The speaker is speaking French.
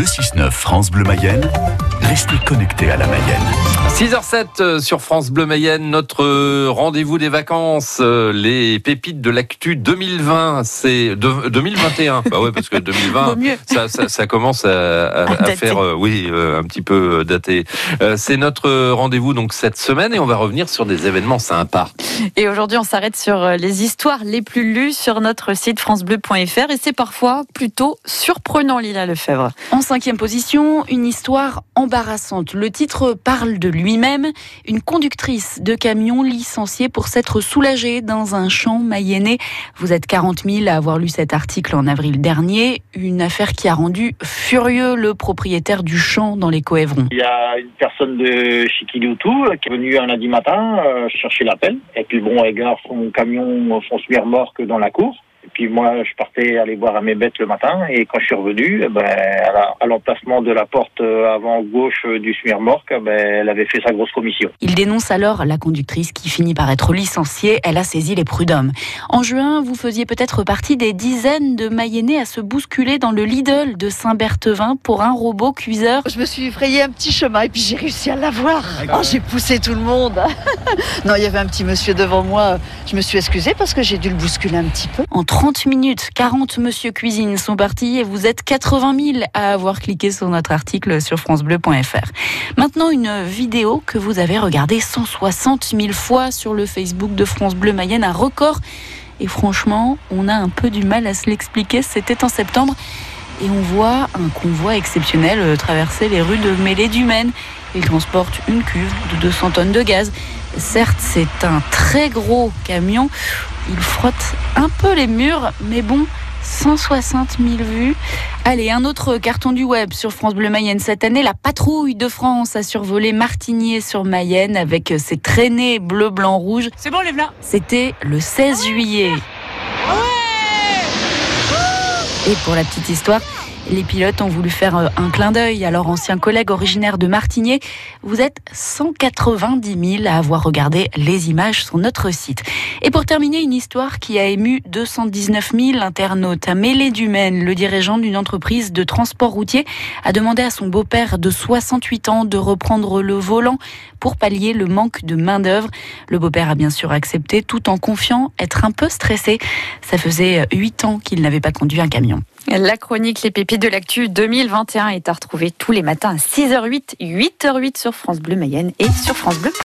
Le 6-9 France Bleu Mayenne, restez connectés à la Mayenne. 6h07 euh, sur France Bleu Mayenne, notre euh, rendez-vous des vacances, euh, les pépites de l'actu 2020, c'est de- 2021. Bah ouais, parce que 2020, Vaut mieux. ça, ça, ça commence à, faire, euh, oui, euh, un petit peu daté. Euh, c'est notre rendez-vous donc cette semaine et on va revenir sur des événements sympas. Et aujourd'hui, on s'arrête sur les histoires les plus lues sur notre site francebleu.fr et c'est parfois plutôt surprenant, Lila Lefebvre. En cinquième position, une histoire embarrassante. Le titre parle de lui-même. Une conductrice de camion licenciée pour s'être soulagée dans un champ mayennais. Vous êtes 40 000 à avoir lu cet article en avril dernier. Une affaire qui a rendu furieux le propriétaire du champ dans les Coëvrons. Il y a une personne de Chikiloutou qui est venue un lundi matin euh, chercher l'appel. Et puis bon, elle gare son camion, son remorque dans la cour. Puis moi, je partais aller voir à mes bêtes le matin. Et quand je suis revenu, eh ben, à la- à l'emplacement de la porte euh, avant gauche euh, du remorque, ben, elle avait fait sa grosse commission. Il dénonce alors la conductrice qui finit par être licenciée. Elle a saisi les prud'hommes. En juin, vous faisiez peut-être partie des dizaines de Mayennais à se bousculer dans le Lidl de Saint-Berthevin pour un robot cuiseur. Je me suis frayé un petit chemin et puis j'ai réussi à l'avoir. Oh, j'ai poussé tout le monde. non, il y avait un petit monsieur devant moi. Je me suis excusée parce que j'ai dû le bousculer un petit peu. 30 minutes, 40 Monsieur Cuisine sont partis et vous êtes 80 000 à avoir cliqué sur notre article sur francebleu.fr. Maintenant, une vidéo que vous avez regardée 160 000 fois sur le Facebook de France Bleu Mayenne, un record. Et franchement, on a un peu du mal à se l'expliquer. C'était en septembre et on voit un convoi exceptionnel euh, traverser les rues de Mêlée du Maine. Il transporte une cuve de 200 tonnes de gaz. Certes, c'est un très gros camion. Il frotte un peu les murs, mais bon, 160 000 vues. Allez, un autre carton du web sur France Bleu Mayenne cette année. La patrouille de France a survolé Martigné sur Mayenne avec ses traînées bleu, blanc, rouge. C'est bon, lève-la C'était le 16 juillet. Et pour la petite histoire, les pilotes ont voulu faire euh, un clin d'œil à leur ancien collègue originaire de Martigné. Vous êtes 190 000 à avoir regardé les images sur notre site. Et pour terminer, une histoire qui a ému 219 000 internautes. À Mêlée du Maine, le dirigeant d'une entreprise de transport routier a demandé à son beau-père de 68 ans de reprendre le volant pour pallier le manque de main-d'œuvre. Le beau-père a bien sûr accepté tout en confiant être un peu stressé. Ça faisait 8 ans qu'il n'avait pas conduit un camion. La chronique Les Pépites de l'actu 2021 est à retrouver tous les matins à 6h08, 8h08 sur France Bleu Mayenne et sur France Bleu.